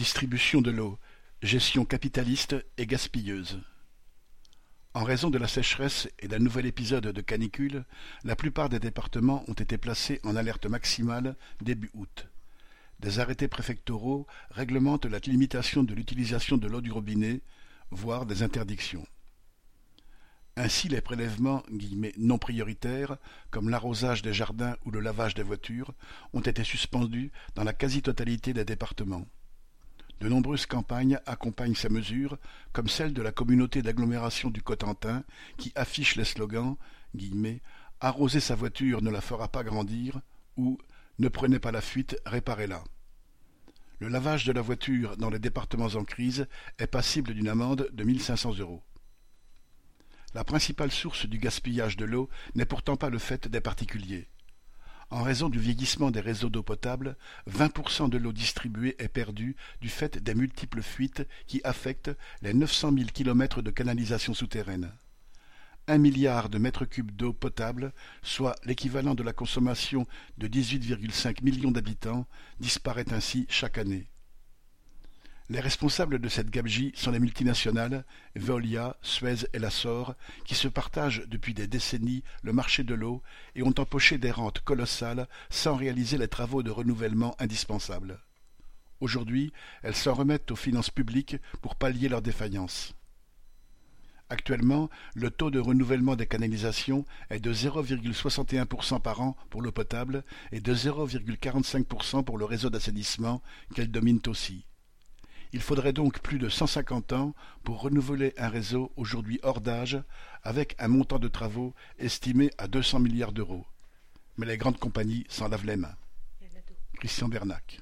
Distribution de l'eau, gestion capitaliste et gaspilleuse. En raison de la sécheresse et d'un nouvel épisode de canicule, la plupart des départements ont été placés en alerte maximale début août. Des arrêtés préfectoraux réglementent la limitation de l'utilisation de l'eau du robinet, voire des interdictions. Ainsi les prélèvements non prioritaires, comme l'arrosage des jardins ou le lavage des voitures, ont été suspendus dans la quasi-totalité des départements. De nombreuses campagnes accompagnent ces mesures, comme celle de la communauté d'agglomération du Cotentin, qui affiche les slogans Arroser sa voiture ne la fera pas grandir ou Ne prenez pas la fuite, réparez-la. Le lavage de la voiture dans les départements en crise est passible d'une amende de 1500 euros. La principale source du gaspillage de l'eau n'est pourtant pas le fait des particuliers. En raison du vieillissement des réseaux d'eau potable, 20% de l'eau distribuée est perdue du fait des multiples fuites qui affectent les 900 000 km de canalisation souterraine. Un milliard de mètres cubes d'eau potable, soit l'équivalent de la consommation de 18,5 millions d'habitants, disparaît ainsi chaque année. Les responsables de cette gabegie sont les multinationales Veolia, Suez et Lassor, qui se partagent depuis des décennies le marché de l'eau et ont empoché des rentes colossales sans réaliser les travaux de renouvellement indispensables. Aujourd'hui, elles s'en remettent aux finances publiques pour pallier leurs défaillances. Actuellement, le taux de renouvellement des canalisations est de 0,61% par an pour l'eau potable et de 0,45% pour le réseau d'assainissement qu'elles dominent aussi. Il faudrait donc plus de cent cinquante ans pour renouveler un réseau aujourd'hui hors d'âge, avec un montant de travaux estimé à deux cents milliards d'euros. Mais les grandes compagnies s'en lavent les mains. Christian Bernac